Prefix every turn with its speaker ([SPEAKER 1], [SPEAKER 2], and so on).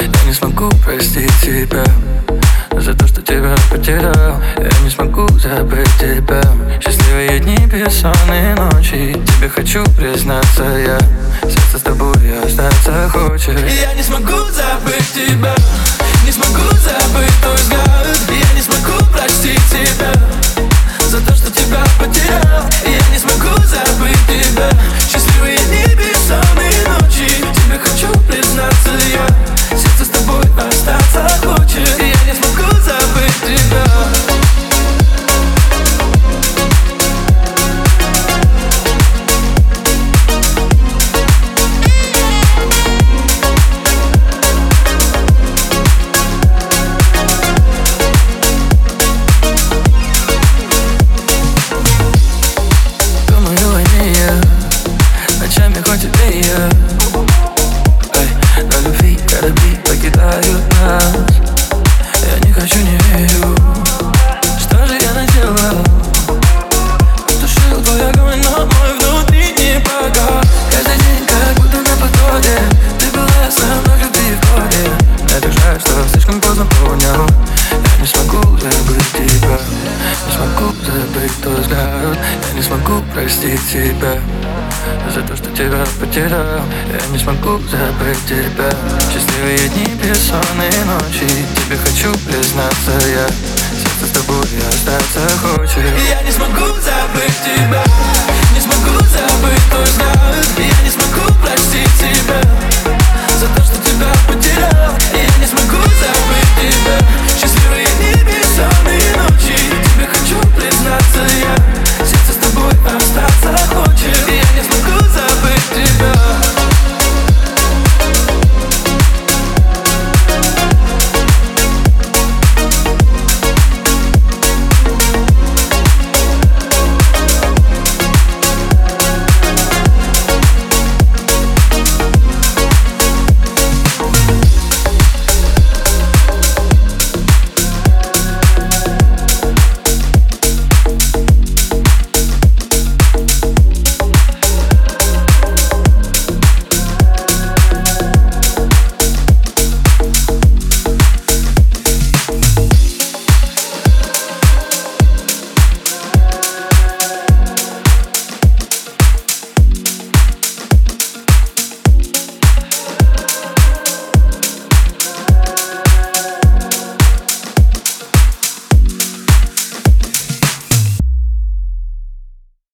[SPEAKER 1] Я не смогу
[SPEAKER 2] простить тебя За то, что тебя потерял. Я не смогу забыть тебя. Счастливые дни, бессонные ночи. Тебе хочу признаться я Сердце с тобой остаться хочет. Я не смогу
[SPEAKER 1] не смогу простить тебя За то, что тебя потерял. Я не смогу забыть тебя. Счастливые дни, бессонные ночи. Тебе хочу признаться я Сердце с тобой остаться хочет
[SPEAKER 2] Я не смогу забыть тебя